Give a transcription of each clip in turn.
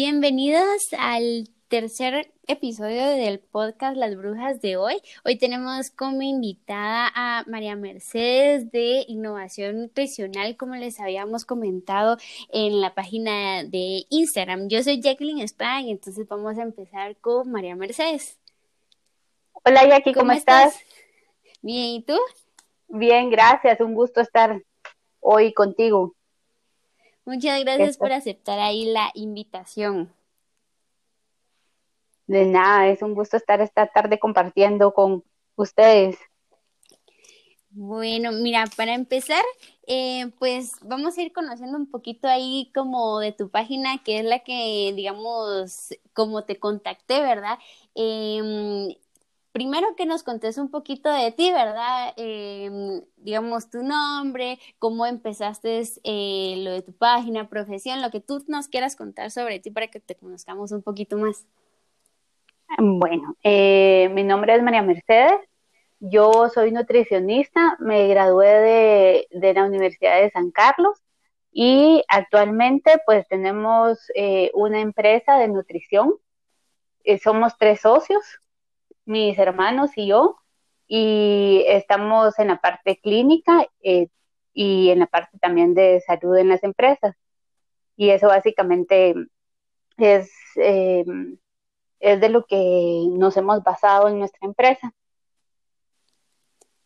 Bienvenidos al tercer episodio del podcast Las Brujas de hoy. Hoy tenemos como invitada a María Mercedes de Innovación Nutricional, como les habíamos comentado en la página de Instagram. Yo soy Jacqueline Spain, entonces vamos a empezar con María Mercedes. Hola Jackie, ¿cómo, estás? Bien, ¿y tú? Bien, gracias. Un gusto estar hoy contigo. Muchas gracias por aceptar ahí la invitación. De nada, es un gusto estar esta tarde compartiendo con ustedes. Bueno, mira, para empezar, eh, pues vamos a ir conociendo un poquito ahí como de tu página, que es la que, digamos, como te contacté, ¿verdad? Eh, primero que nos contes un poquito de ti, ¿verdad? Em, digamos tu nombre, cómo empezaste eh, lo de tu página, profesión, lo que tú nos quieras contar sobre ti para que te conozcamos un poquito más. Bueno, eh, mi nombre es María Mercedes, yo soy nutricionista, me gradué de, la Universidad de San Carlos y actualmente pues tenemos eh, una empresa de nutrición, somos tres socios, mis hermanos y yo, y estamos en la parte clínica eh, y en la parte también de salud en las empresas. Y eso básicamente es, eh, es de lo que nos hemos basado en nuestra empresa.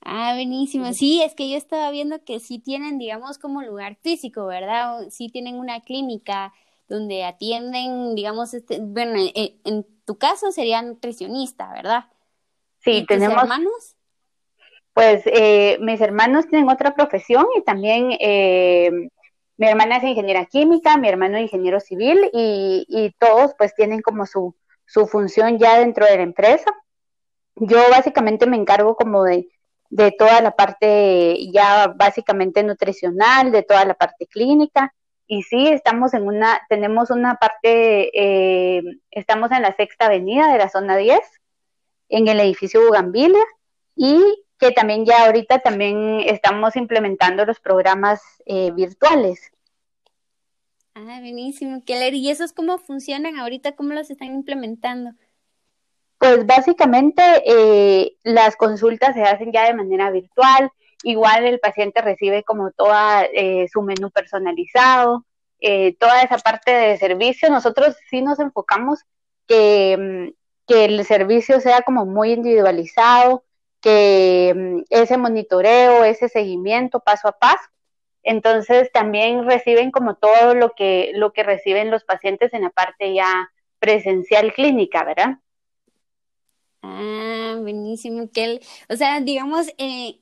Ah, buenísimo. Sí, es que yo estaba viendo que sí tienen, digamos, como lugar físico, ¿verdad? Sí tienen una clínica donde atienden, digamos, este, bueno, en, en tu caso sería nutricionista, ¿verdad? Sí, tenemos. hermanos? Pues eh, mis hermanos tienen otra profesión y también eh, mi hermana es ingeniera química, mi hermano es ingeniero civil y, y todos pues tienen como su, su función ya dentro de la empresa. Yo básicamente me encargo como de, de toda la parte ya básicamente nutricional, de toda la parte clínica. Y sí, estamos en una, tenemos una parte, eh, estamos en la sexta avenida de la zona 10 en el edificio Bugambilia y que también ya ahorita también estamos implementando los programas eh, virtuales. Ah, buenísimo, Keller. ¿Y esos cómo funcionan ahorita? ¿Cómo los están implementando? Pues básicamente eh, las consultas se hacen ya de manera virtual. Igual el paciente recibe como toda eh, su menú personalizado, toda esa parte de servicio. Nosotros sí nos enfocamos que mm, que el servicio sea como muy individualizado, que mm, ese monitoreo, ese seguimiento paso a paso. Entonces también reciben como todo lo que, lo que reciben los pacientes en la parte ya presencial clínica, ¿verdad? Ah, buenísimo, que o sea, digamos, eh,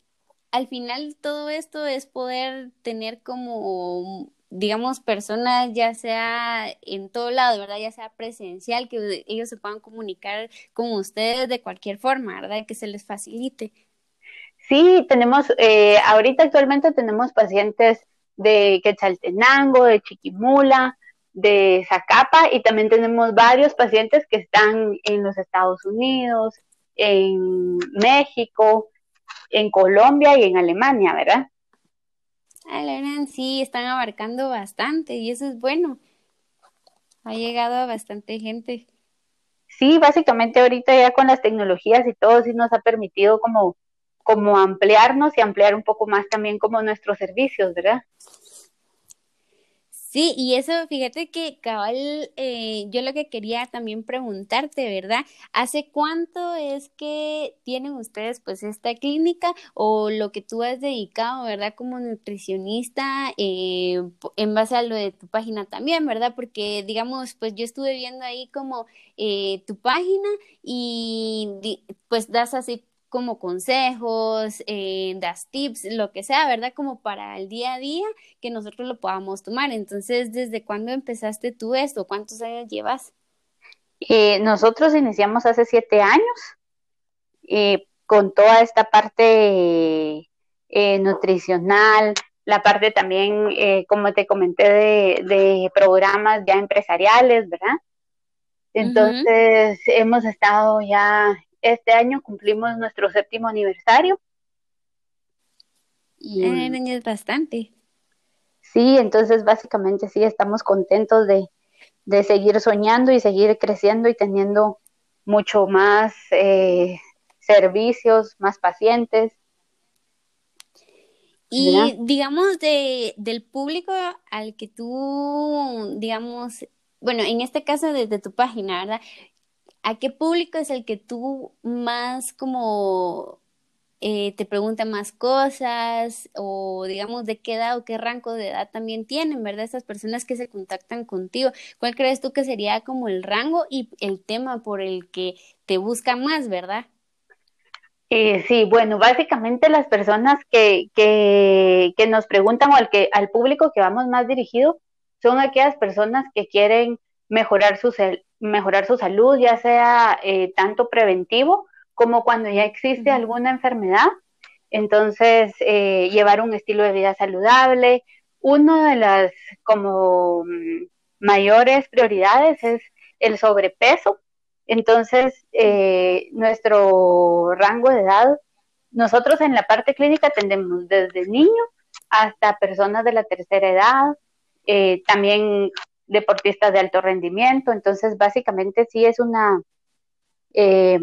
al final todo esto es poder tener como digamos, personas, ya sea en todo lado, ¿verdad? Ya sea presencial, que ellos se puedan comunicar con ustedes de cualquier forma, ¿verdad? Que se les facilite. Sí, tenemos, eh, ahorita actualmente tenemos pacientes de Quetzaltenango, de Chiquimula, de Zacapa y también tenemos varios pacientes que están en los Estados Unidos, en México, en Colombia y en Alemania, ¿verdad? Ah, sí, están abarcando bastante y eso es bueno. Ha llegado a bastante gente. Sí, básicamente ahorita ya con las tecnologías y todo sí nos ha permitido como, como ampliarnos y ampliar un poco más también como nuestros servicios, ¿verdad? Sí, y eso, fíjate que cabal, eh, yo lo que quería también preguntarte, ¿verdad? ¿Hace cuánto es que tienen ustedes pues esta clínica o lo que tú has dedicado, ¿verdad? Como nutricionista eh, en base a lo de tu página también, ¿verdad? Porque digamos, pues yo estuve viendo ahí como eh, tu página y pues das así como consejos, eh, das tips, lo que sea, ¿verdad? Como para el día a día que nosotros lo podamos tomar. Entonces, ¿desde cuándo empezaste tú esto? ¿Cuántos años llevas? Eh, nosotros iniciamos hace siete años eh, con toda esta parte nutricional, la parte también, como te comenté, de, programas ya empresariales, ¿verdad? Entonces, hemos estado ya este año cumplimos nuestro séptimo aniversario. Y es bastante. Sí, entonces básicamente sí estamos contentos de, de seguir soñando y seguir creciendo y teniendo mucho más eh, servicios, más pacientes. Y digamos de, del público al que tú, digamos, bueno, en este caso desde tu página, ¿verdad? ¿A qué público es el que tú más como eh, te preguntan más cosas o digamos de qué edad o qué rango de edad también tienen, ¿verdad? Estas personas que se contactan contigo. ¿Cuál crees tú que sería como el rango y el tema por el que te buscan más, verdad? Eh, sí, bueno, básicamente las personas que, que, que nos preguntan o al, que, al público que vamos más dirigido son aquellas personas que quieren mejorar su, mejorar su salud, ya sea eh, tanto preventivo como cuando ya existe alguna enfermedad. Entonces, eh, llevar un estilo de vida saludable. Una de las como mm, mayores prioridades es el sobrepeso. Entonces, eh, nuestro rango de edad, nosotros en la parte clínica atendemos desde niños hasta personas de la tercera edad, eh, también deportistas de alto rendimiento. Entonces, básicamente sí es una eh,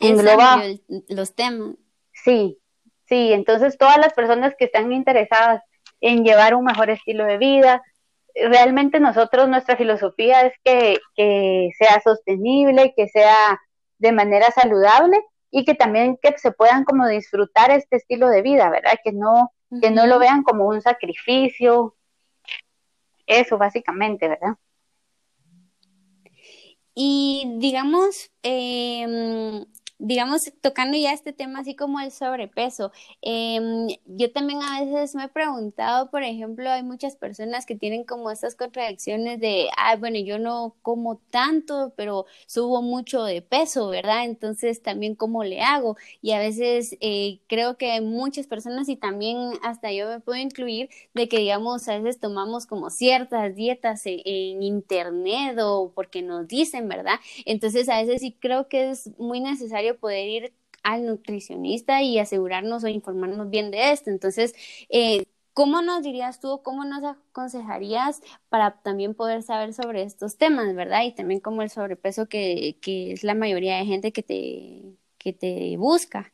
engloba los temas. Sí, sí, entonces todas las personas que están interesadas en llevar un mejor estilo de vida, realmente nosotros, nuestra filosofía es que, que sea sostenible, que sea de manera saludable y que también que se puedan como disfrutar este estilo de vida, ¿verdad? Que no, que no lo vean como un sacrificio, eso básicamente, ¿verdad? Y digamos, eh, digamos, tocando ya este tema así como el sobrepeso, em, yo también a veces me he preguntado, por ejemplo, hay muchas personas que tienen como estas contradicciones de, ah, bueno, yo no como tanto, pero subo mucho de peso, ¿verdad? Entonces también cómo le hago. Y a veces eh, creo que muchas personas y también hasta yo me puedo incluir de que, digamos, a veces tomamos como ciertas dietas en, en internet o porque nos dicen, ¿verdad? Entonces a veces sí creo que es muy necesario poder ir al nutricionista y asegurarnos o informarnos bien de esto. Entonces, eh, ¿cómo nos dirías tú, cómo nos aconsejarías para también poder saber sobre estos temas, verdad? Y también como el sobrepeso que, que es la mayoría de gente que te, que te busca.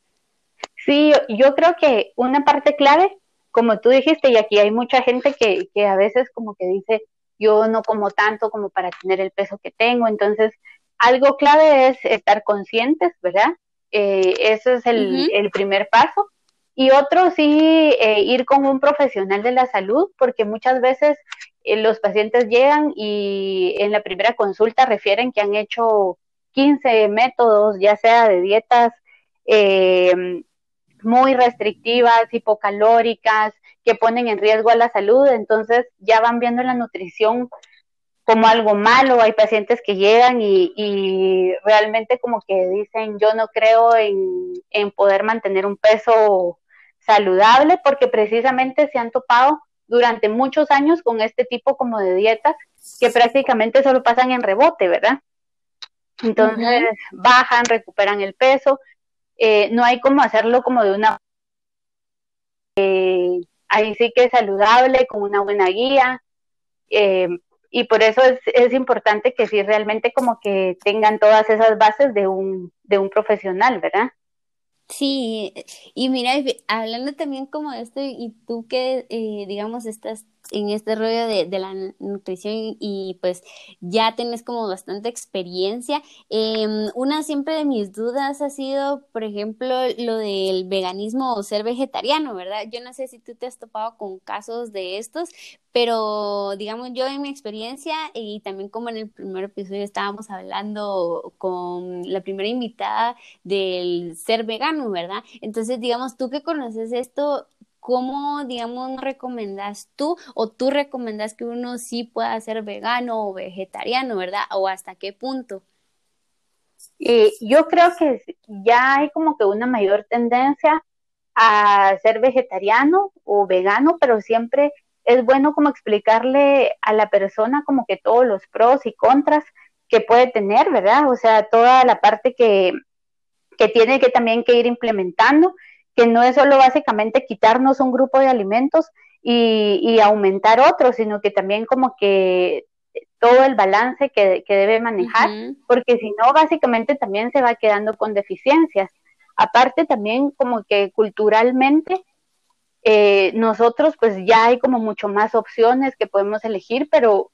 Sí, yo creo que una parte clave, como tú dijiste, y aquí hay mucha gente que, que a veces como que dice, yo no como tanto como para tener el peso que tengo, entonces algo clave es estar conscientes, ¿verdad? Eh, eso es el, primer paso. Y otro, sí, eh, ir con un profesional de la salud, porque muchas veces eh, los pacientes llegan y en la primera consulta refieren que han hecho 15 métodos, ya sea de dietas muy restrictivas, hipocalóricas, que ponen en riesgo a la salud. Entonces ya van viendo la nutrición como algo malo. Hay pacientes que llegan y, realmente como que dicen, yo no creo en, poder mantener un peso saludable porque precisamente se han topado durante muchos años con este tipo como de dietas que prácticamente solo pasan en rebote, ¿verdad? Entonces bajan, recuperan el peso. Eh, no hay como hacerlo como de una... Eh, ahí sí que es saludable, con una buena guía. Eh, y por eso es, es importante que sí realmente como que tengan todas esas bases de un, de un profesional, ¿verdad? Sí, y mira, hablando también como de esto, y tú que, eh, digamos, estás en este rollo de, de, la nutrición y pues ya tienes como bastante experiencia. Em, una siempre de mis dudas ha sido, por ejemplo, lo del veganismo o ser vegetariano, ¿verdad? Yo no sé si tú te has topado con casos de estos, pero digamos yo en mi experiencia y también como en el primer episodio estábamos hablando con la primera invitada del ser vegano, ¿verdad? Entonces, digamos, tú que conoces esto, ¿cómo, digamos, recomendas tú o tú recomendas que uno sí pueda ser vegano o vegetariano, ¿verdad? ¿O hasta qué punto? Eh, yo creo que ya hay como que una mayor tendencia a ser vegetariano o vegano, pero siempre es bueno como explicarle a la persona como que todos los pros y contras que puede tener, ¿verdad? O sea, toda la parte que, que tiene que también que ir implementando que no es solo básicamente quitarnos un grupo de alimentos y, aumentar otros, sino que también como que todo el balance que, debe manejar, porque si no, básicamente también se va quedando con deficiencias. Aparte también como que culturalmente eh, nosotros pues ya hay como mucho más opciones que podemos elegir, pero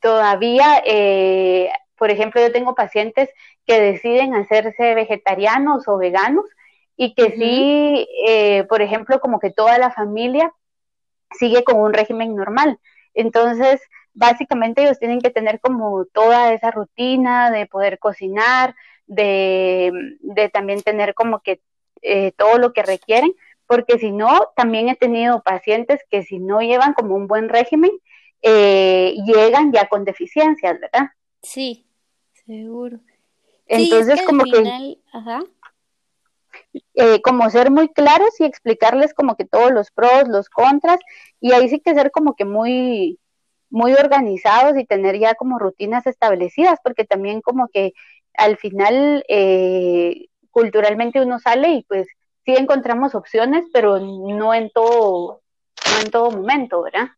todavía, eh, por ejemplo, yo tengo pacientes que deciden hacerse vegetarianos o veganos y que sí, eh, por ejemplo, como que toda la familia sigue con un régimen normal. Entonces, básicamente ellos tienen que tener como toda esa rutina de poder cocinar, de, también tener como que eh, todo lo que requieren, porque si no, también he tenido pacientes que si no llevan como un buen régimen, eh, llegan ya con deficiencias, ¿verdad? Sí, seguro. Entonces, como que... Ajá. Eh, como ser muy claros y explicarles como que todos los pros, los contras, y ahí sí que ser como que muy, muy organizados y tener ya como rutinas establecidas, porque también como que al final eh, culturalmente uno sale y pues sí encontramos opciones, pero no en todo, no en todo momento, ¿verdad?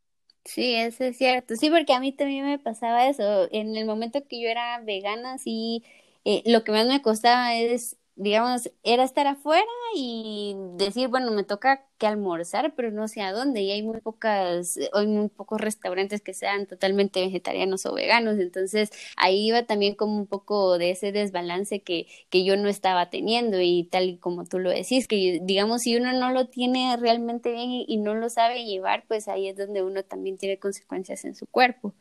Sí, eso es cierto. Sí, porque a mí también me pasaba eso. En el momento que yo era vegana, sí, eh, lo que más me costaba es digamos, era estar afuera y decir, bueno, me toca que almorzar, pero no sé a dónde. Y hay muy pocas, hay muy pocos restaurantes que sean totalmente vegetarianos o veganos. Entonces ahí iba también como un poco de ese desbalance que, que yo no estaba teniendo. Y tal y como tú lo decís, que digamos, si uno no lo tiene realmente bien y, no lo sabe llevar, pues ahí es donde uno también tiene consecuencias en su cuerpo.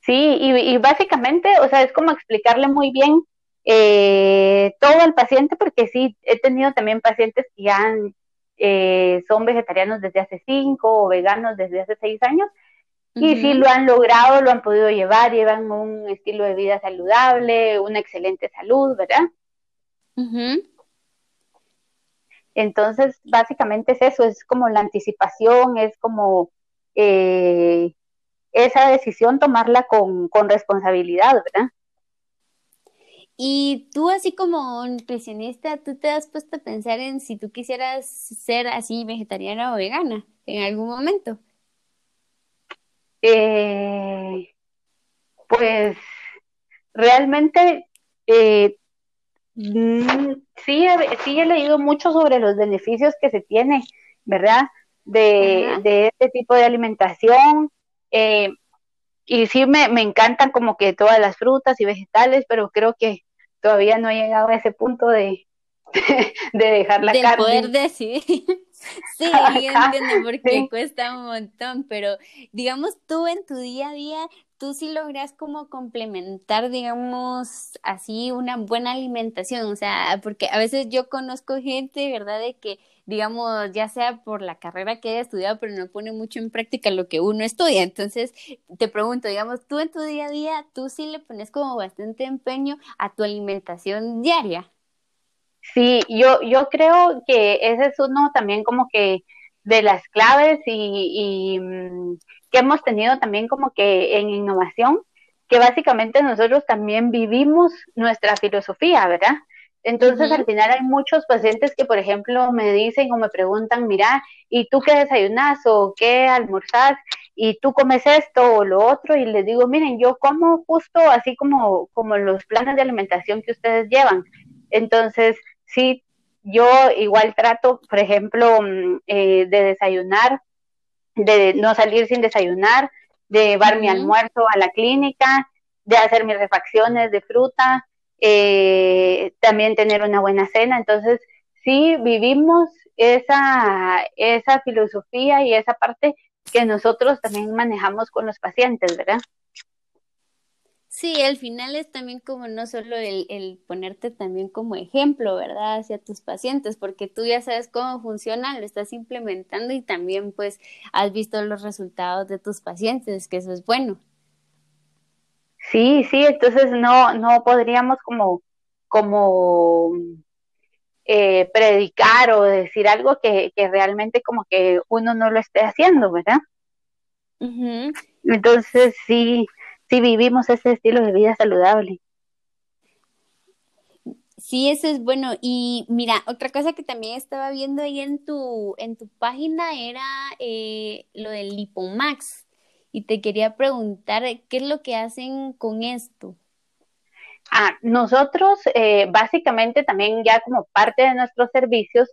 Sí, y básicamente, o sea, es como explicarle muy bien eh, todo al paciente, porque sí, he tenido también pacientes que ya eh, son vegetarianos desde hace cinco o veganos desde hace seis años, y sí lo han logrado, lo han podido llevar, llevan un estilo de vida saludable, una excelente salud, ¿verdad? Entonces, básicamente es eso, es como la anticipación, es como eh, esa decisión tomarla con, con responsabilidad, ¿verdad? Y tú así como nutricionista, ¿tú te has puesto a pensar en si tú quisieras ser así vegetariana o vegana en algún momento? Eh, pues realmente eh, mm, sí, sí he leído mucho sobre los beneficios que se tiene, ¿verdad? De, de este tipo de alimentación. Eh, y sí me, me encantan como que todas las frutas y vegetales, pero creo que todavía no he llegado a ese punto de, de, dejar la de poder decidir. Sí, entiendo porque cuesta un montón, pero digamos tú en tu día a día, tú sí logras como complementar, digamos, así una buena alimentación, o sea, porque a veces yo conozco gente, ¿verdad? De que digamos, ya sea por la carrera que haya estudiado, pero no pone mucho en práctica lo que uno estudia. Entonces, te pregunto, digamos, tú en tu día a día, tú sí le pones como bastante empeño a tu alimentación diaria. Sí, yo, yo creo que ese es uno también como que de las claves y, mm, que hemos tenido también como que en innovación, que básicamente nosotros también vivimos nuestra filosofía, ¿verdad? Entonces, al final hay muchos pacientes que, por ejemplo, me dicen o me preguntan, mira, ¿y tú qué desayunas o qué almorzás? ¿Y tú comes esto o lo otro? Y les digo, miren, yo como justo así como, como los planes de alimentación que ustedes llevan. Entonces, sí, yo igual trato, por ejemplo, mm, eh, de desayunar, de no salir sin desayunar, de llevar mi almuerzo a la clínica, de hacer mis refacciones de fruta, eh, también tener una buena cena. Entonces, sí vivimos esa, esa filosofía y esa parte que nosotros también manejamos con los pacientes, ¿verdad? Sí, al final es también como no solo el, el, ponerte también como ejemplo, ¿verdad? Hacia tus pacientes, porque tú ya sabes cómo funciona, lo estás implementando y también pues has visto los resultados de tus pacientes, que eso es bueno. Sí, sí, entonces no, no podríamos como, como eh, predicar o decir algo que, que, realmente como que uno no lo esté haciendo, ¿verdad? Entonces sí, sí vivimos ese estilo de vida saludable. Sí, eso es bueno. Y mira, otra cosa que también estaba viendo ahí en tu, en tu página era eh, lo del Lipomax. Y te quería preguntar qué es lo que hacen con esto. Ah, nosotros eh, básicamente también ya como parte de nuestros servicios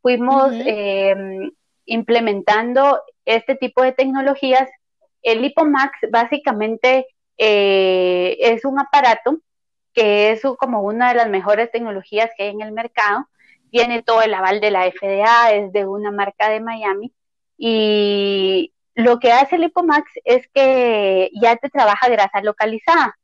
fuimos em, implementando este tipo de tecnologías. El LipoMax básicamente eh, es un aparato que es como una de las mejores tecnologías que hay en el mercado. Tiene todo el aval de la FDA, es de una marca de Miami. Y lo que hace el LipoMax es que ya te trabaja grasa localizada.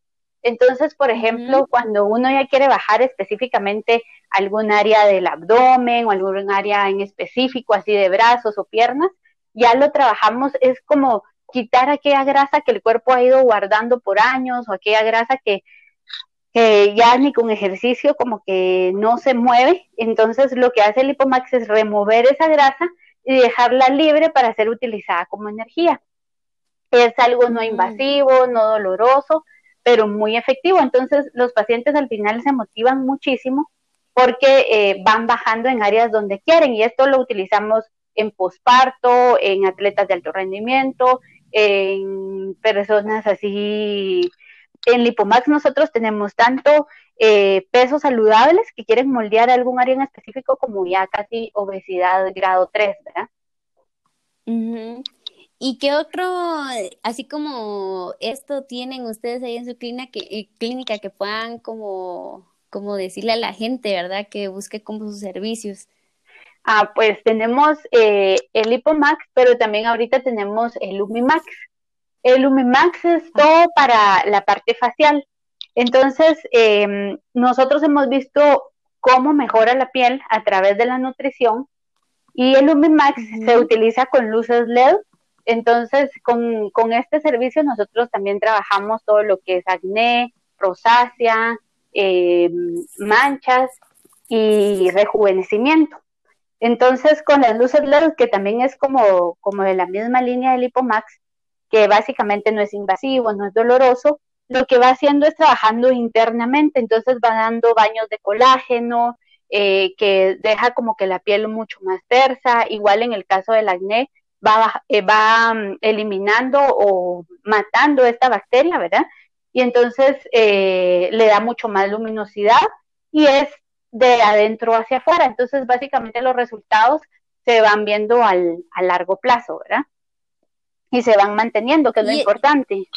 Entonces, por ejemplo, cuando uno ya quiere bajar específicamente algún área del abdomen o algún área en específico, así de brazos o piernas, ya lo trabajamos, es como quitar aquella grasa que el cuerpo ha ido guardando por años o aquella grasa que, que ya ni con ejercicio como que no se mueve. Entonces, lo que hace el Lipomax es remover esa grasa y dejarla libre para ser utilizada como energía. Es algo no invasivo, no doloroso, pero muy efectivo. Entonces, los pacientes al final se motivan muchísimo porque eh, van bajando en áreas donde quieren y esto lo utilizamos en posparto, en atletas de alto rendimiento, en personas así. En Lipomax nosotros tenemos tanto eh, pesos saludables que quieren moldear algún área en específico como ya casi obesidad grado 3, ¿verdad? ¿Y qué otro, así como esto tienen ustedes ahí en su clínica que, eh, clínica que puedan como, como decirle a la gente, ¿verdad? Que busque como sus servicios. Ah, pues tenemos eh, el Lipomax, pero también ahorita tenemos el Lumimax. El Lumimax es ah. todo para la parte facial. Entonces, em, nosotros hemos visto cómo mejora la piel a través de la nutrición y el Lumimax se utiliza con luces LED entonces, con, este servicio nosotros también trabajamos todo lo que es acné, rosácea, eh, manchas y rejuvenecimiento. Entonces, con las luces LED, que también es como, como de la misma línea del Lipomax, que básicamente no es invasivo, no es doloroso, lo que va haciendo es trabajando internamente, entonces va dando baños de colágeno, eh, que deja como que la piel mucho más tersa, igual en el caso del acné, va, eh, va mm, eliminando o matando esta bacteria, ¿verdad? Y entonces eh, le da mucho más luminosidad y es de adentro hacia afuera. Entonces, básicamente los resultados se van viendo al, a largo plazo, ¿verdad? Y se van manteniendo, que es lo importante.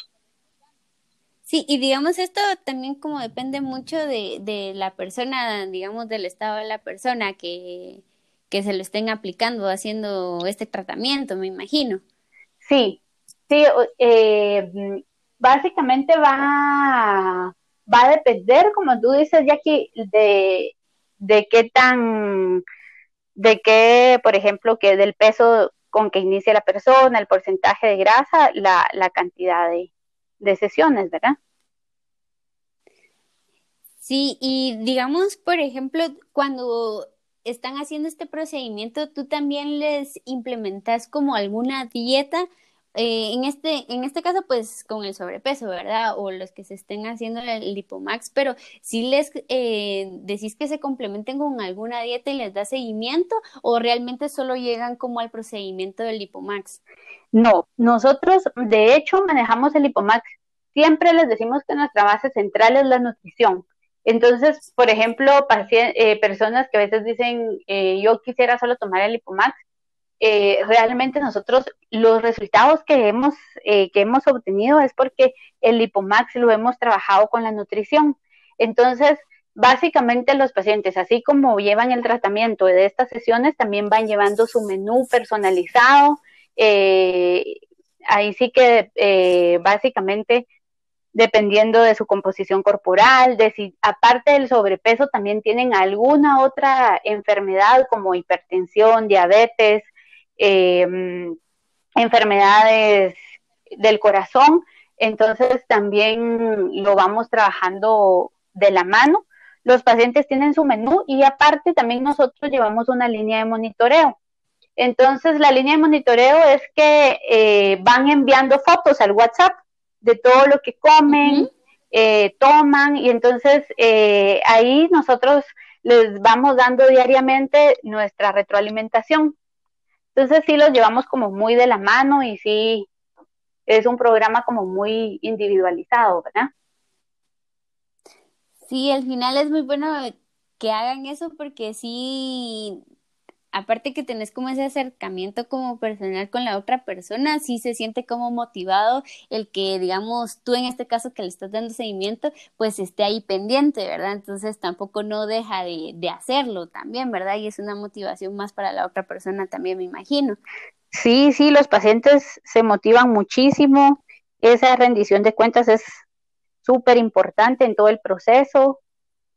Sí, y digamos, esto también como depende mucho de, de la persona, digamos, del estado de la persona que, que se lo estén aplicando, haciendo este tratamiento, me imagino. Sí, sí, eh, básicamente va, va a depender, como tú dices, Jackie, de, de qué tan, de qué, por ejemplo, que del peso con que inicia la persona, el porcentaje de grasa, la, la cantidad de, de sesiones, ¿verdad? Sí, y digamos, por ejemplo, cuando están haciendo este procedimiento, tú también les implementas como alguna dieta. Eh, en este en este caso pues con el sobrepeso verdad o los que se estén haciendo el lipomax pero si les eh, decís que se complementen con alguna dieta y les da seguimiento o realmente solo llegan como al procedimiento del lipomax. No nosotros de hecho manejamos el lipomax. Siempre les decimos que nuestra base central es la nutrición. Entonces, por ejemplo, eh, personas que a veces dicen, eh, yo quisiera solo tomar el Lipomax, eh, realmente nosotros los resultados que hemos, que hemos obtenido es porque el Lipomax lo hemos trabajado con la nutrición. Entonces, básicamente los pacientes, así como llevan el tratamiento de estas sesiones, también van llevando su menú personalizado. ahí sí que básicamente dependiendo de su composición corporal, de si aparte del sobrepeso también tienen alguna otra enfermedad como hipertensión, diabetes, em, enfermedades del corazón, entonces también lo vamos trabajando de la mano. Los pacientes tienen su menú y aparte también nosotros llevamos una línea de monitoreo. Entonces la línea de monitoreo es que eh, van enviando fotos al WhatsApp de todo lo que comen, eh, toman, y entonces eh, ahí nosotros les vamos dando diariamente nuestra retroalimentación. Entonces sí los llevamos como muy de la mano y sí es un programa como muy individualizado, ¿verdad? Sí, al final es muy bueno que hagan eso porque sí aparte que tenés como ese acercamiento como personal con la otra persona, sí se siente como motivado el que, digamos, tú en este caso que le estás dando seguimiento, pues esté ahí pendiente, ¿verdad? Entonces tampoco no deja de, de hacerlo también, ¿verdad? Y es una motivación más para la otra persona también, me imagino. Sí, sí, los pacientes se motivan muchísimo. Esa rendición de cuentas es súper importante en todo el proceso.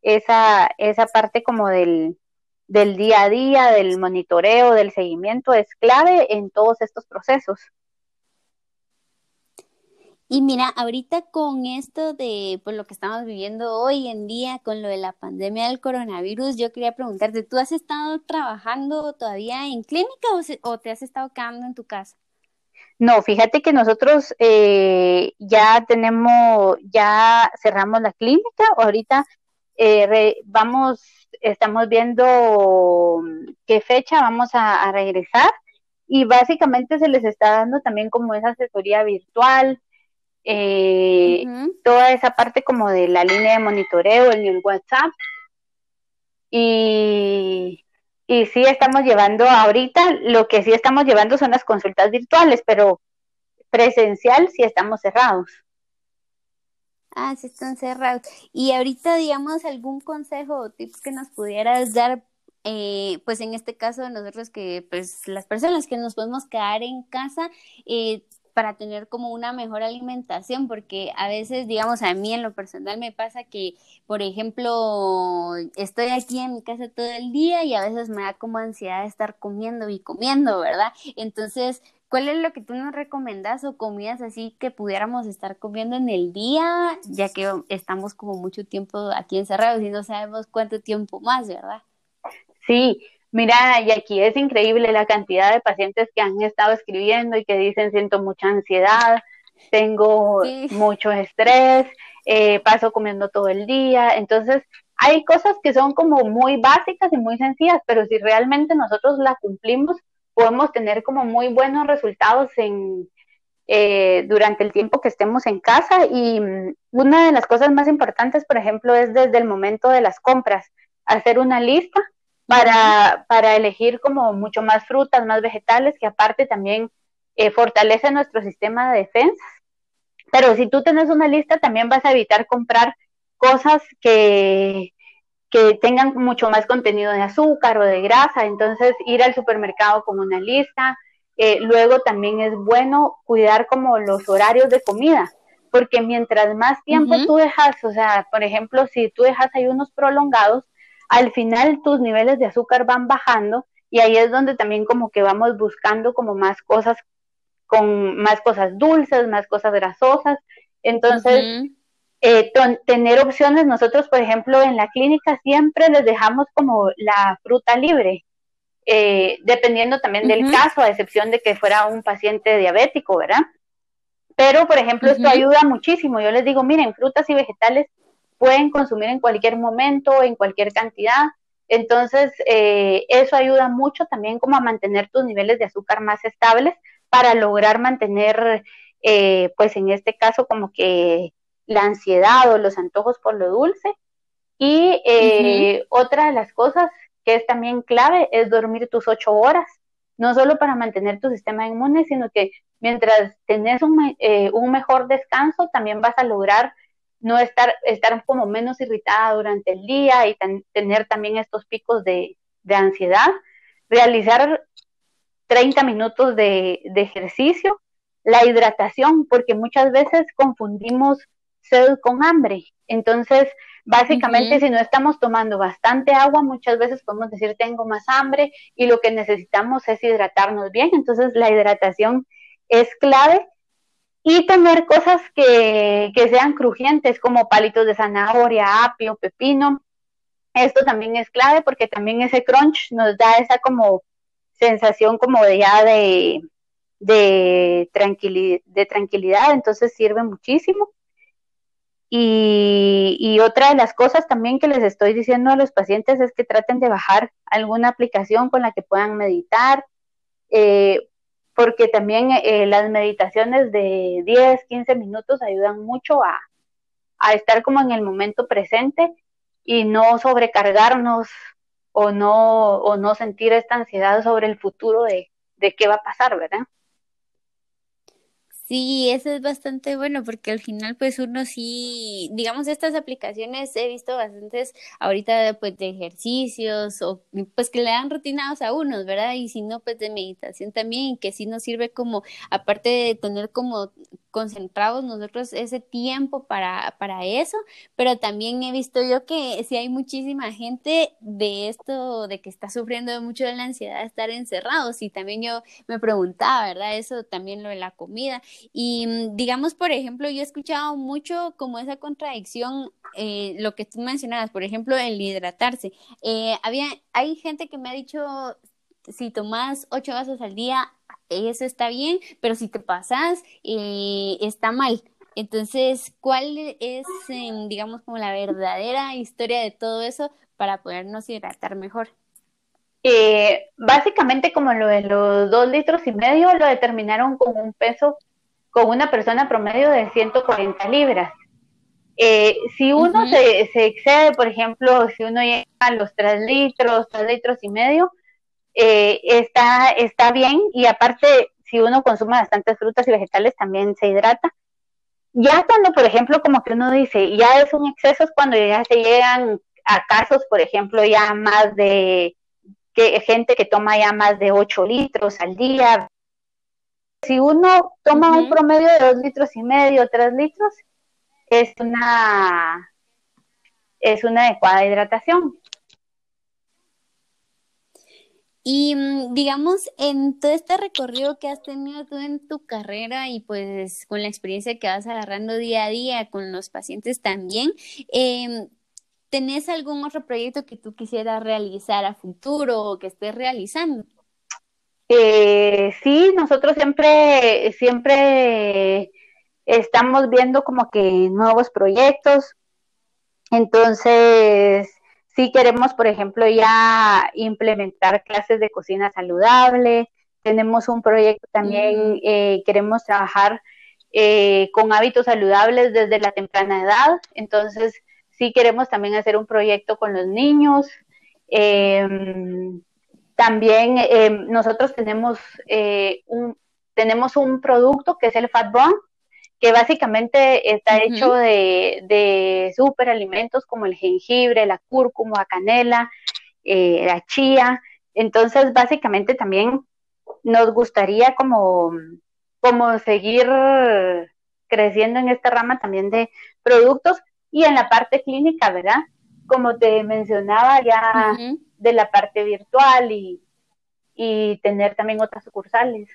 Esa, esa parte como del, del día a día, del monitoreo, del seguimiento, es clave en todos estos procesos. Y mira, ahorita con esto de pues, lo que estamos viviendo hoy en día, con lo de la pandemia del coronavirus, yo quería preguntarte, ¿tú has estado trabajando todavía en clínica o, te has estado quedando en tu casa? No, fíjate que nosotros eh, ya tenemos, ya cerramos la clínica, ahorita eh, vamos estamos viendo qué fecha vamos a, regresar y básicamente se les está dando también como esa asesoría virtual, eh, toda esa parte como de la línea de monitoreo, en el WhatsApp. Y, y sí estamos llevando ahorita, lo que sí estamos llevando son las consultas virtuales, pero presencial sí estamos cerrados. Ah, sí están cerrados. Y ahorita, digamos, algún consejo o tips que nos pudieras dar, eh, pues en este caso nosotros que, pues las personas que nos podemos quedar en casa, eh, para tener como una mejor alimentación, porque a veces, digamos, a mí en lo personal me pasa que, por ejemplo, estoy aquí en mi casa todo el día y a veces me da como ansiedad de estar comiendo y comiendo, ¿verdad? Entonces, ¿Cuál es lo que tú nos recomendas o comidas así que pudiéramos estar comiendo en el día, ya que estamos como mucho tiempo aquí encerrados y no sabemos cuánto tiempo más, ¿verdad? Sí, mira, y aquí es increíble la cantidad de pacientes que han estado escribiendo y que dicen siento mucha ansiedad, tengo mucho estrés, eh, paso comiendo todo el día, entonces hay cosas que son como muy básicas y muy sencillas, pero si realmente nosotros la cumplimos, podemos tener como muy buenos resultados en, eh, durante el tiempo que estemos en casa y mm, una de las cosas más importantes, por ejemplo, es desde el momento de las compras, hacer una lista para, para elegir como mucho más frutas, más vegetales, que aparte también eh, fortalece nuestro sistema de defensa. Pero si tú tienes una lista, también vas a evitar comprar cosas que, que tengan mucho más contenido de azúcar o de grasa, entonces ir al supermercado con una lista. Eh, luego también es bueno cuidar como los horarios de comida, porque mientras más tiempo tú dejas, o sea, por ejemplo, si tú dejas ayunos prolongados, al final tus niveles de azúcar van bajando y ahí es donde también como que vamos buscando como más cosas con más cosas dulces, más cosas grasosas. Entonces, eh, tener opciones. Nosotros, por ejemplo, en la clínica siempre les dejamos como la fruta libre, eh, dependiendo también del caso, a excepción de que fuera un paciente diabético, ¿verdad? Pero, por ejemplo, esto ayuda muchísimo. Yo les digo, miren, frutas y vegetales pueden consumir en cualquier momento, en cualquier cantidad. Entonces, eh, eso ayuda mucho también como a mantener tus niveles de azúcar más estables para lograr mantener, pues en este caso, como que la ansiedad o los antojos por lo dulce. Y eh, otra de las cosas que es también clave es dormir tus ocho horas, no solo para mantener tu sistema inmune, sino que mientras tenés un, eh, un mejor descanso, también vas a lograr no estar, estar como menos irritada durante el día y tener también estos picos de, de ansiedad. Realizar 30 minutos de, de ejercicio, la hidratación, porque muchas veces confundimos sed con hambre. Entonces, básicamente, si no estamos tomando bastante agua, muchas veces podemos decir tengo más hambre y lo que necesitamos es hidratarnos bien. Entonces, la hidratación es clave y tener cosas que, que sean crujientes como palitos de zanahoria, apio, pepino. Esto también es clave porque también ese crunch nos da esa como sensación como de ya de, de, tranquilidad, de tranquilidad, entonces sirve muchísimo. Y, otra de las cosas también que les estoy diciendo a los pacientes es que traten de bajar alguna aplicación con la que puedan meditar. Eh, porque también eh, las meditaciones de 10, 15 minutos ayudan mucho a, estar como en el momento presente y no sobrecargarnos o no, o no sentir esta ansiedad sobre el futuro de, de qué va a pasar, ¿verdad? Sí, eso es bastante bueno porque al final pues uno sí, digamos estas aplicaciones he visto bastantes ahorita pues de ejercicios o pues que le dan rutinados a unos, ¿verdad? Y si no pues de meditación también, que sí nos sirve como aparte de tener como concentrados nosotros ese tiempo para, para eso, pero también he visto yo que si hay muchísima gente de esto, de que está sufriendo mucho de la ansiedad de estar encerrados y también yo me preguntaba, ¿verdad? Eso también lo de la comida y mm, digamos, por ejemplo, yo he escuchado mucho como esa contradicción, eh, lo que tú mencionabas, por ejemplo, el hidratarse. Eh, había, hay gente que me ha dicho, si tomas ocho vasos al día, eso está bien, pero si te pasas, eh, está mal. Entonces, ¿cuál es, digamos, como la verdadera historia de todo eso para podernos hidratar mejor? Eh, básicamente, como lo de los dos litros y medio, lo determinaron con un peso, con una persona promedio de 140 libras. Eh, si uno se, se, excede, por ejemplo, si uno llega a los tres litros, tres litros y medio, eh, está, está bien y aparte si uno consume bastantes frutas y vegetales también se hidrata. Ya cuando, por ejemplo, como que uno dice, ya es un exceso, es cuando ya se llegan a casos, por ejemplo, ya más de que gente que toma ya más de 8 litros al día. Si uno toma un promedio de 2 litros y medio, 3 litros, es una, es una adecuada hidratación. Y mm, digamos, en todo este recorrido que has tenido tú en tu carrera y pues con la experiencia que vas agarrando día a día con los pacientes también, eh, ¿tenés algún otro proyecto que tú quisieras realizar a futuro o que estés realizando? Eh, sí, nosotros siempre, siempre estamos viendo como que nuevos proyectos. Entonces, si queremos, por ejemplo, ya implementar clases de cocina saludable. Tenemos un proyecto también, mm. eh, queremos trabajar eh, con hábitos saludables desde la temprana edad. Entonces, sí queremos también hacer un proyecto con los niños. Em, también em, nosotros tenemos, eh, un, tenemos un producto que es el Fat Bone, que básicamente está hecho de, de superalimentos como el jengibre, la cúrcuma, la canela, eh, la chía. Entonces, básicamente también nos gustaría como, como seguir creciendo en esta rama también de productos y en la parte clínica, ¿verdad? Como te mencionaba ya de la parte virtual y, y tener también otras sucursales.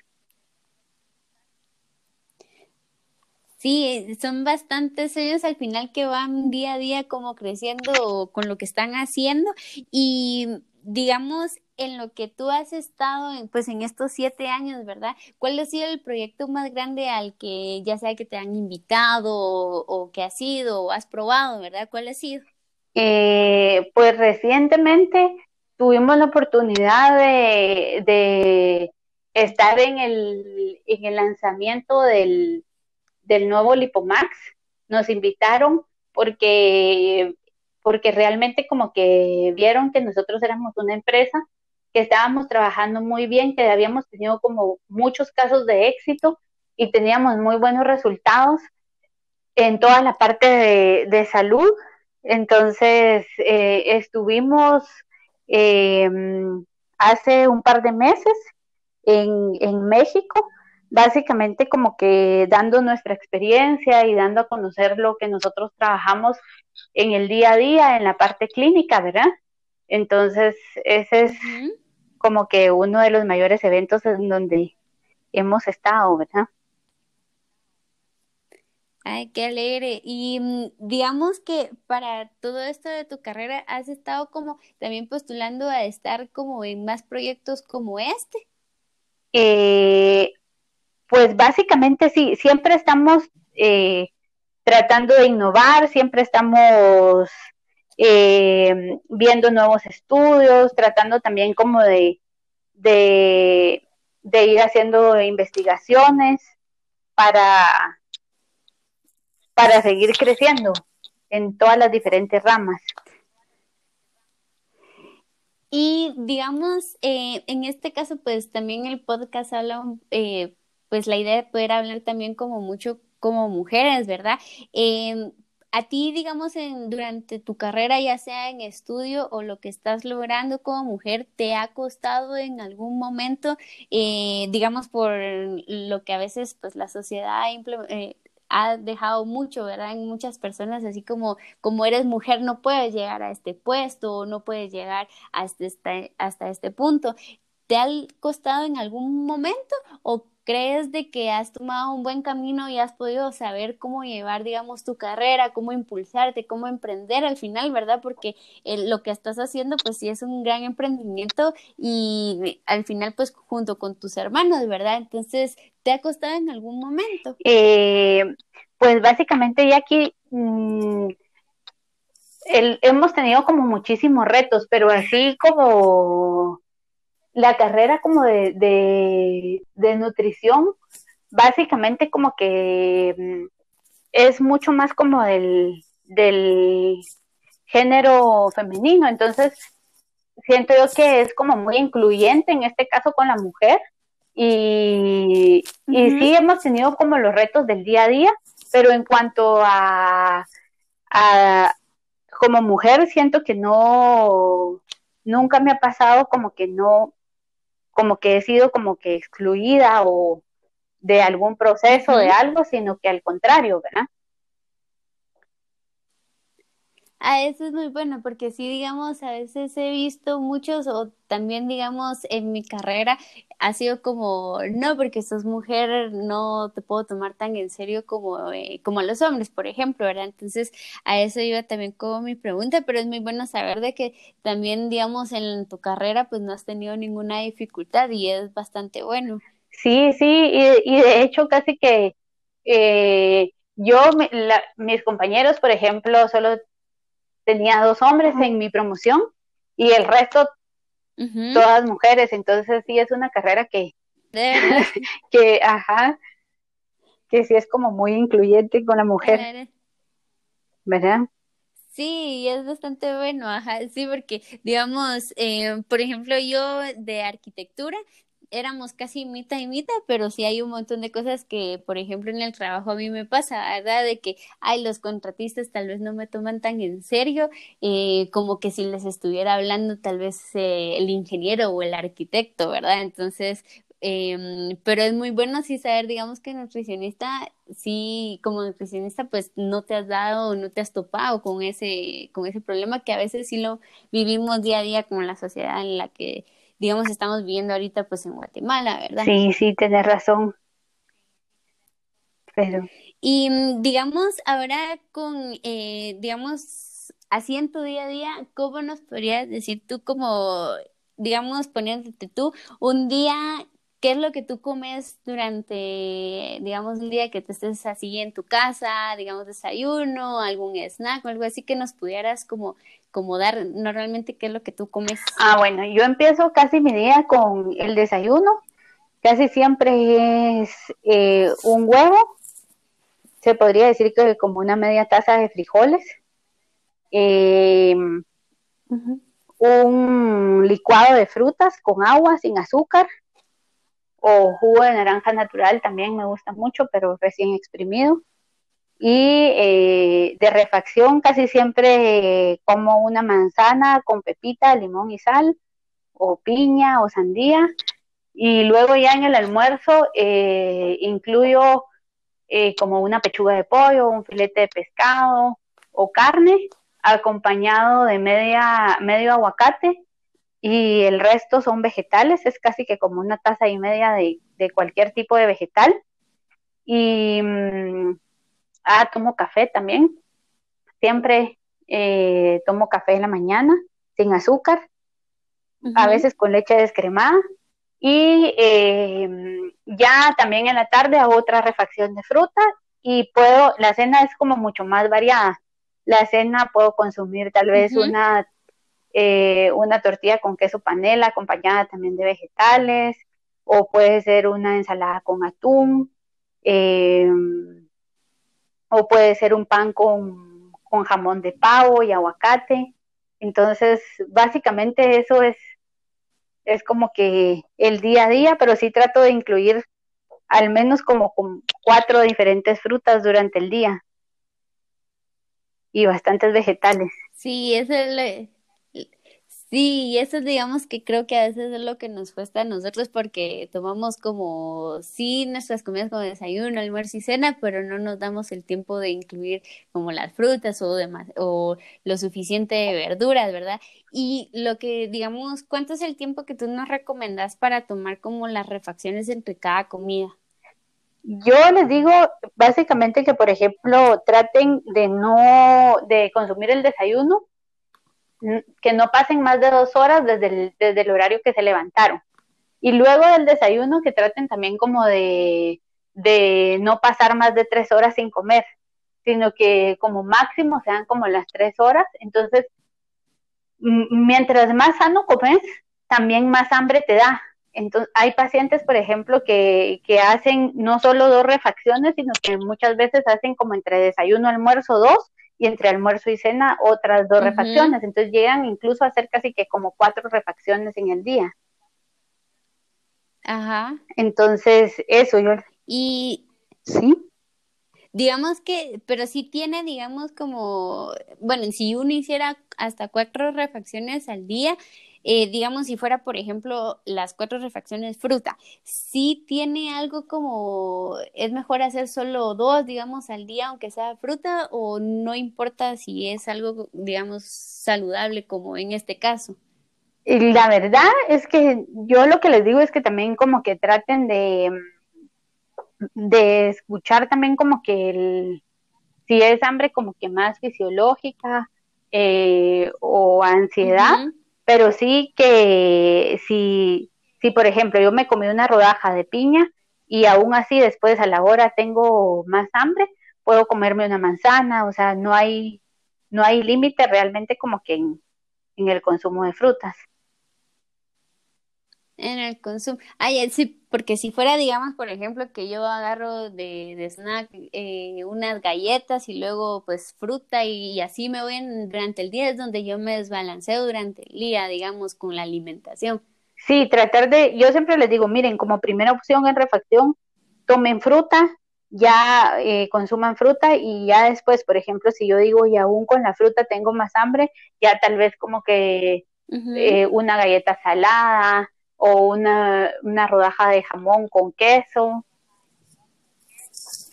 Sí, son bastantes ellos al final que van día a día como creciendo con lo que están haciendo y digamos en lo que tú has estado en, pues en estos siete años, ¿verdad? ¿Cuál ha sido el proyecto más grande al que ya sea que te han invitado o, que has sido o has probado, ¿verdad? ¿Cuál ha sido? Eh, pues recientemente tuvimos la oportunidad de, de estar en el, en el lanzamiento del del nuevo Lipomax. Nos invitaron porque, porque realmente como que vieron que nosotros éramos una empresa que estábamos trabajando muy bien, que habíamos tenido como muchos casos de éxito y teníamos muy buenos resultados en toda la parte de, salud. Entonces, eh, estuvimos em, hace un par de meses en, en México básicamente como que dando nuestra experiencia y dando a conocer lo que nosotros trabajamos en el día a día, en la parte clínica, ¿verdad? Entonces, ese es como que uno de los mayores eventos en donde hemos estado, ¿verdad? Ay, qué alegre. Y mm, digamos que para todo esto de tu carrera has estado como también postulando a estar como en más proyectos como este. Eh, pues básicamente sí, siempre estamos eh, tratando de innovar, siempre estamos eh, viendo nuevos estudios, tratando también como de, de, de ir haciendo investigaciones para, para seguir creciendo en todas las diferentes ramas. Y digamos, eh, en este caso, pues también el podcast habla, eh, pues la idea de poder hablar también como mucho como mujeres, ¿verdad? Em, a ti, digamos, en, durante tu carrera, ya sea en estudio o lo que estás logrando como mujer, ¿te ha costado en algún momento, eh, digamos, por lo que a veces pues la sociedad eh, ha dejado mucho, ¿verdad? En muchas personas, así como, como eres mujer, no puedes llegar a este puesto, no puedes llegar hasta este, hasta este punto. ¿Te ha costado en algún momento o crees de que has tomado un buen camino y has podido saber cómo llevar, digamos, tu carrera, cómo impulsarte, cómo emprender al final, ¿verdad? Porque lo que estás haciendo, pues sí es un gran emprendimiento y al final, pues junto con tus hermanos, ¿verdad? Entonces, ¿te ha costado en algún momento? Eh, pues básicamente ya aquí... Mm, hemos tenido como muchísimos retos, pero así como la carrera como de, de, nutrición, básicamente como que mm, es mucho más como del, del género femenino, entonces siento yo que es como muy incluyente en este caso con la mujer. Y, y sí hemos tenido como los retos del día a día, pero en cuanto a, a como mujer siento que no, nunca me ha pasado como que no, como que he sido como que excluida o de algún proceso, de algo, sino que al contrario, ¿verdad? Ah, eso es muy bueno, porque sí, digamos, a veces he visto muchos, o también, digamos, en mi carrera ha sido como, no, porque sos mujer, no te puedo tomar tan en serio como, eh, como a los hombres, por ejemplo, ¿verdad? Entonces, a eso iba también como mi pregunta, pero es muy bueno saber de que también, digamos, en tu carrera, pues no has tenido ninguna dificultad y es bastante bueno. Sí, sí, y, de hecho casi que eh, yo, mis compañeros, por ejemplo, solo tenía dos hombres en mi promoción y el resto todas mujeres, entonces sí es una carrera que, que, ajá, que sí es como muy incluyente con la mujer, ¿verdad? Sí, es bastante bueno, ajá, sí, porque digamos, eh, por ejemplo, yo de arquitectura éramos casi mitad y mitad, pero sí hay un montón de cosas que, por ejemplo, en el trabajo a mí me pasa, ¿verdad? De que, ay, los contratistas tal vez no me toman tan en serio, eh, como que si les estuviera hablando tal vez eh, el ingeniero o el arquitecto, ¿verdad? Entonces, eh, pero es muy bueno sí saber, digamos que nutricionista, sí, como nutricionista, pues no te has dado, no te has topado con ese, con ese problema que a veces sí lo vivimos día a día como la sociedad en la que digamos, estamos viviendo ahorita pues en Guatemala, ¿verdad? Sí, sí, tienes razón. Pero... Y mm, digamos, ahora con, eh, digamos, así en tu día a día, ¿cómo nos podrías decir tú como, digamos, poniéndote tú, un día ¿Qué es lo que tú comes durante, digamos, un día que te estés así en tu casa, digamos, desayuno, algún snack o algo así que nos pudieras como, como dar normalmente qué es lo que tú comes? Ah, bueno, yo empiezo casi mi día con el desayuno. Casi siempre es eh, un huevo. Se podría decir que como una media taza de frijoles. Eh, un licuado de frutas con agua, sin azúcar o jugo de naranja natural también me gusta mucho, pero recién exprimido. Y eh, de refacción casi siempre como una manzana con pepita, limón y sal, o piña o sandía. Y luego ya en el almuerzo eh, incluyo eh, como una pechuga de pollo, un filete de pescado o carne, acompañado de media, medio aguacate y el resto son vegetales, es casi que como una taza y media de, cualquier tipo de vegetal. Y mm, ah, tomo café también. Siempre eh, tomo café en la mañana, sin azúcar, a veces con leche descremada. Y eh, ya también en la tarde hago otra refacción de fruta y puedo, la cena es como mucho más variada. La cena puedo consumir tal vez una eh, una tortilla con queso panela acompañada también de vegetales, o puede ser una ensalada con atún, em, o puede ser un pan con, con jamón de pavo y aguacate. Entonces, básicamente eso es, es como que el día a día, pero sí trato de incluir al menos como cuatro diferentes frutas durante el día y bastantes vegetales. Sí, es Sí, eso digamos que creo que a veces es lo que nos cuesta a nosotros porque tomamos como, sí, nuestras comidas como desayuno, almuerzo y cena, pero no nos damos el tiempo de incluir como las frutas o demás, o lo suficiente de verduras, ¿verdad? Y lo que, digamos, ¿cuánto es el tiempo que tú nos recomendas para tomar como las refacciones entre cada comida? Yo les digo básicamente que, por ejemplo, traten de no, de consumir el desayuno, que no pasen más de dos horas desde el, desde el horario que se levantaron. Y luego del desayuno, que traten también como de, de no pasar más de tres horas sin comer, sino que como máximo sean como las tres horas. Entonces, mientras más sano comes, también más hambre te da. Entonces, hay pacientes, por ejemplo, que, que hacen no solo dos refacciones, sino que muchas veces hacen como entre desayuno, almuerzo, dos, y entre almuerzo y cena otras dos refacciones. Entonces llegan incluso a hacer casi que como cuatro refacciones en el día. Ajá. Entonces, eso yo. Y. Sí. Digamos que, pero sí tiene, digamos, como, bueno, si uno hiciera hasta cuatro refacciones al día, eh, digamos, si fuera, por ejemplo, las cuatro refacciones fruta, si tiene algo como, es mejor hacer solo dos, digamos, al día, aunque sea fruta, o no importa si es algo, digamos, saludable, como en este caso. La verdad es que yo lo que les digo es que también como que traten de, de escuchar también como que el, si es hambre como que más fisiológica eh, o ansiedad, pero sí que si, por ejemplo, yo me comí una rodaja de piña y aún así después a la hora tengo más hambre, puedo comerme una manzana, o sea, no hay, no hay límite realmente como que en, el consumo de frutas. En el consumo. Ay, sí, porque si fuera, digamos, por ejemplo, que yo agarro de, de snack eh, unas galletas y luego pues fruta y, así me voy durante el día, es donde yo me desbalanceo durante el día, digamos, con la alimentación. Sí, tratar de, yo siempre les digo, miren, como primera opción en refacción, tomen fruta, ya eh, consuman fruta y ya después, por ejemplo, si yo digo y aún con la fruta tengo más hambre, ya tal vez como que eh, una galleta salada, o una, una rodaja de jamón con queso,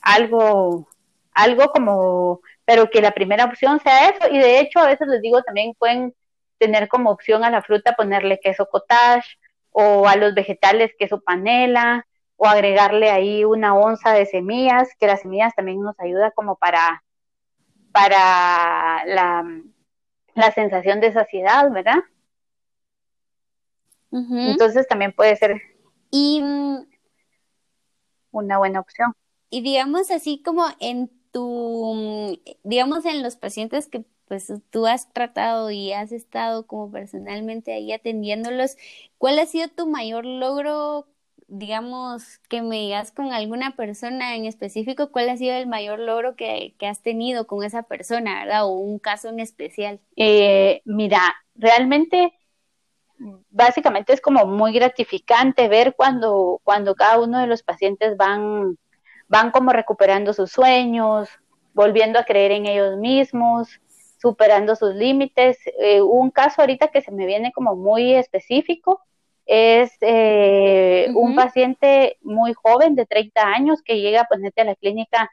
algo, algo como, pero que la primera opción sea eso, y de hecho a veces les digo también pueden tener como opción a la fruta ponerle queso cottage, o a los vegetales queso panela, o agregarle ahí una onza de semillas, que las semillas también nos ayuda como para, para la, la sensación de saciedad, ¿verdad? Entonces también puede ser y, mm, una buena opción. Y digamos así como en tu, mm, digamos en los pacientes que pues tú has tratado y has estado como personalmente ahí atendiéndolos, ¿cuál ha sido tu mayor logro, digamos, que me digas con alguna persona en específico, cuál ha sido el mayor logro que, que has tenido con esa persona, ¿verdad? O un caso en especial. Eh, mira, realmente básicamente es como muy gratificante ver cuando, cuando cada uno de los pacientes van, van como recuperando sus sueños, volviendo a creer en ellos mismos, superando sus límites. Eh, un caso ahorita que se me viene como muy específico es eh, un paciente muy joven de 30 años que llega a ponerte a la clínica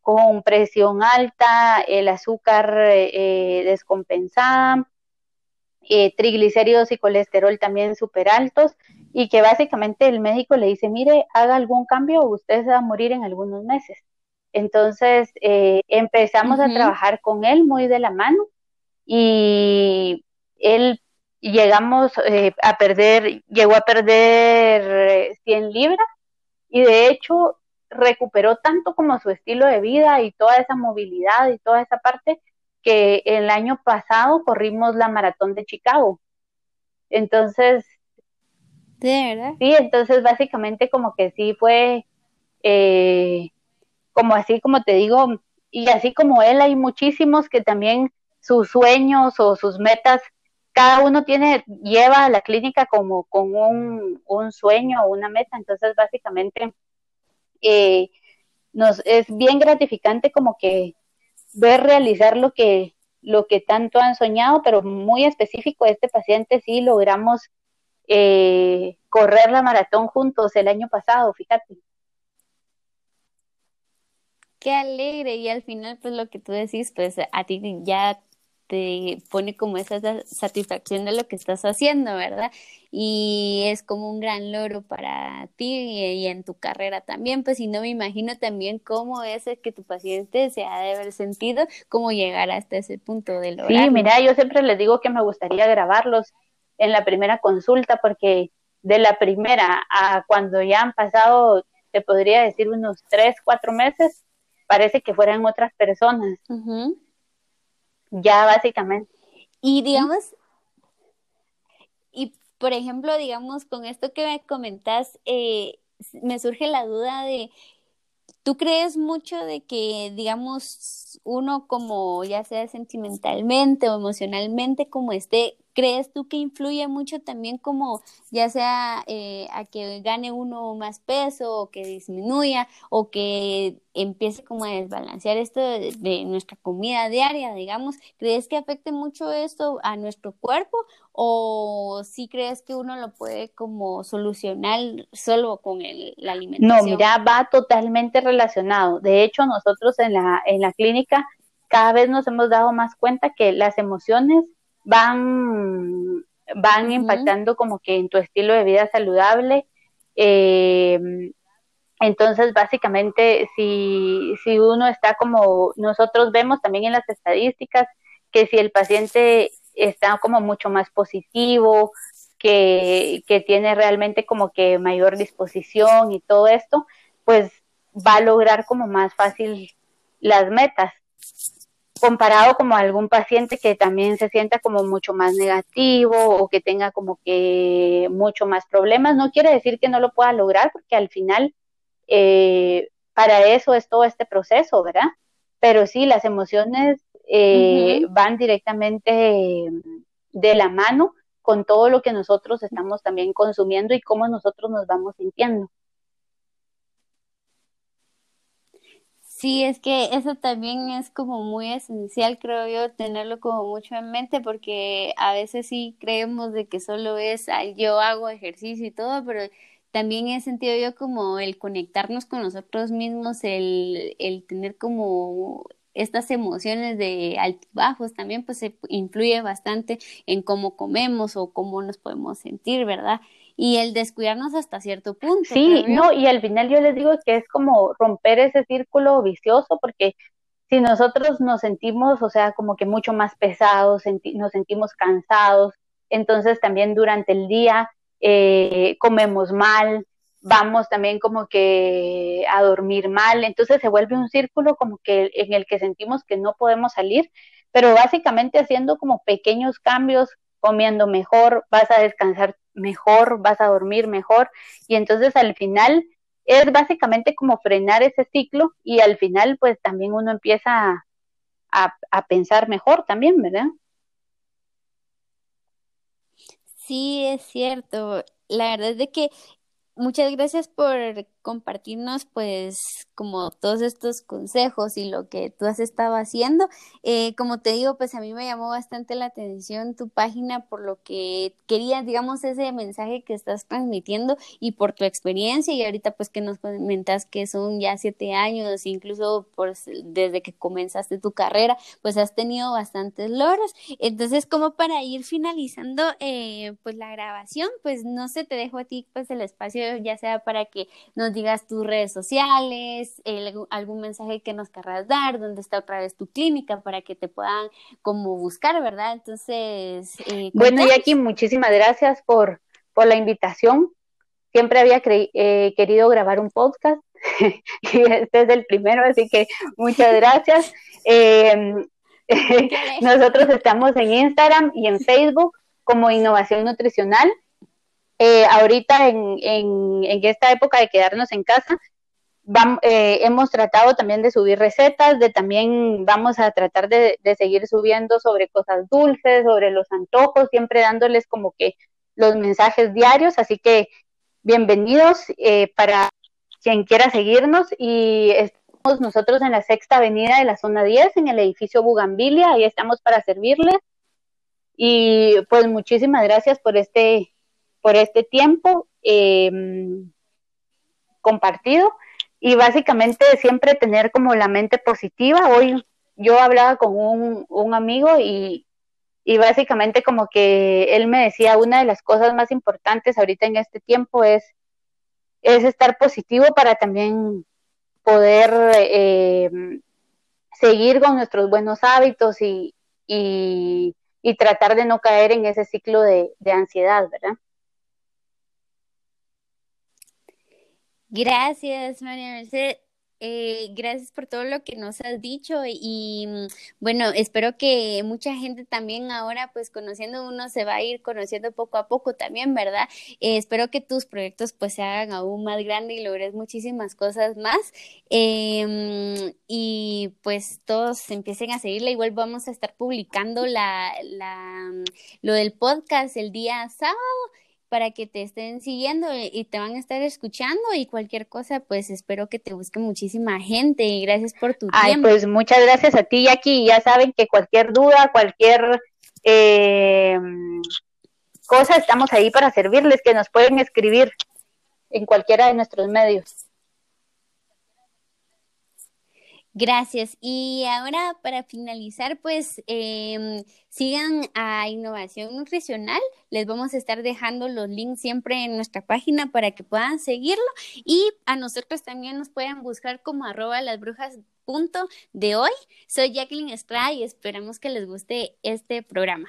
con presión alta, el azúcar eh, descompensada, eh, triglicéridos y colesterol también súper altos y que básicamente el médico le dice, mire, haga algún cambio o usted se va a morir en algunos meses. Entonces eh, empezamos a trabajar con él muy de la mano y él llegamos eh, a perder, llegó a perder 100 libras y de hecho recuperó tanto como su estilo de vida y toda esa movilidad y toda esa parte que el año pasado corrimos la maratón de Chicago. Entonces, ¿De verdad? Sí, entonces básicamente como que sí fue, eh, como así como te digo, y así como él hay muchísimos que también sus sueños o sus metas, cada uno tiene, lleva a la clínica como con un, un sueño o una meta, entonces básicamente eh, nos es bien gratificante como que ver realizar lo que lo que tanto han soñado, pero muy específico este paciente sí logramos eh, correr la maratón juntos el año pasado, fíjate. Qué alegre y al final pues lo que tú decís pues a ti ya te pone como esa satisfacción de lo que estás haciendo, ¿verdad? Y es como un gran logro para ti y, en tu carrera también, pues si no me imagino también cómo es que tu paciente se ha de haber sentido, cómo llegar hasta ese punto de lograr. Sí, mira, yo siempre les digo que me gustaría grabarlos en la primera consulta porque de la primera a cuando ya han pasado, te podría decir unos tres, cuatro meses, parece que fueran otras personas ya básicamente. Y digamos, y por ejemplo, digamos, con esto que me comentas, eh, me surge la duda de, ¿tú crees mucho de que, digamos, uno como ya sea sentimentalmente o emocionalmente como esté, ¿Crees tú que influye mucho también como ya sea eh, a que gane uno más peso o que disminuya o que empiece como a desbalancear esto de, nuestra comida diaria, digamos? ¿Crees que afecte mucho esto a nuestro cuerpo o si crees que uno lo puede como solucionar solo con el, la alimentación? No, mira, va totalmente relacionado. De hecho, nosotros en la, en la clínica cada vez nos hemos dado más cuenta que las emociones van, van impactando como que en tu estilo de vida saludable. Eh, entonces, básicamente, si, si uno está como nosotros vemos también en las estadísticas, que si el paciente está como mucho más positivo, que, que tiene realmente como que mayor disposición y todo esto, pues va a lograr como más fácil las metas comparado como algún paciente que también se sienta como mucho más negativo o que tenga como que mucho más problemas, no quiere decir que no lo pueda lograr porque al final eh, para eso es todo este proceso, ¿verdad? Pero sí, las emociones eh, van directamente de la mano con todo lo que nosotros estamos también consumiendo y cómo nosotros nos vamos sintiendo. Sí, es que eso también es como muy esencial, creo yo, tenerlo como mucho en mente, porque a veces sí creemos de que solo es, yo hago ejercicio y todo, pero también he sentido yo como el conectarnos con nosotros mismos, el, el tener como estas emociones de altibajos también pues se influye bastante en cómo comemos o cómo nos podemos sentir, ¿verdad? Y el descuidarnos hasta cierto punto. Sí, no, y al final yo les digo que es como romper ese círculo vicioso porque si nosotros nos sentimos, o sea, como que mucho más pesados, nos sentimos cansados, entonces también durante el día eh, comemos mal, vamos también como que a dormir mal, entonces se vuelve un círculo como que en el que sentimos que no podemos salir, pero básicamente haciendo como pequeños cambios, comiendo mejor, vas a descansar mejor, vas a dormir mejor y entonces al final es básicamente como frenar ese ciclo y al final pues también uno empieza a, a, pensar mejor también, ¿verdad? Sí, es cierto. La verdad es de que muchas gracias por compartirnos pues como todos estos consejos y lo que tú has estado haciendo. Eh, como te digo, pues a mí me llamó bastante la atención tu página por lo que querías, digamos, ese mensaje que estás transmitiendo y por tu experiencia y ahorita pues que nos comentas que son ya siete años, incluso pues, desde que comenzaste tu carrera, pues has tenido bastantes logros. Entonces, como para ir finalizando eh, pues la grabación, pues no sé, te dejo a ti pues el espacio ya sea para que nos digas tus redes sociales, algún mensaje que nos querrás dar, dónde está otra vez tu clínica para que te puedan como buscar, ¿verdad? Entonces... Eh, bueno, Jackie, muchísimas gracias por, por la invitación. Siempre había eh, querido grabar un podcast y este es el primero, así que muchas gracias. Em, nosotros estamos en Instagram y en Facebook como Innovación Nutricional. Eh, ahorita en, en, en, esta época de quedarnos en casa, eh, hemos tratado también de subir recetas, de también vamos a tratar de, de, seguir subiendo sobre cosas dulces, sobre los antojos, siempre dándoles como que los mensajes diarios, así que bienvenidos eh, para quien quiera seguirnos. Y estamos nosotros en la sexta avenida de la zona 10, en el edificio Bugambilia, ahí estamos para servirles. Y pues muchísimas gracias por este, por este tiempo em, compartido y básicamente siempre tener como la mente positiva. Hoy yo hablaba con un, un amigo y, y básicamente como que él me decía una de las cosas más importantes ahorita en este tiempo es, es estar positivo para también poder eh, seguir con nuestros buenos hábitos y, y, tratar de no caer en ese ciclo de ansiedad, ¿verdad? Gracias, María Mercedes. Eh, gracias por todo lo que nos has dicho y mm, bueno, espero que mucha gente también ahora pues conociendo uno se va a ir conociendo poco a poco también, ¿verdad? Eh, espero que tus proyectos pues se hagan aún más grandes y logres muchísimas cosas más em, y pues todos empiecen a seguirla. Igual vamos a estar publicando la, la, lo del podcast el día sábado para que te estén siguiendo y te van a estar escuchando y cualquier cosa, pues espero que te busque muchísima gente y gracias por tu Ay, Pues muchas gracias a ti, Jackie. Ya saben que cualquier duda, cualquier eh, cosa, estamos ahí para servirles, que nos pueden escribir en cualquiera de nuestros medios. Gracias. Y ahora para finalizar, pues em, sigan a Innovación Nutricional. Les vamos a estar dejando los links siempre en nuestra página para que puedan seguirlo. Y a nosotros también nos pueden buscar como arroba las brujas punto de hoy. Soy Jacqueline Estrada y esperamos que les guste este programa.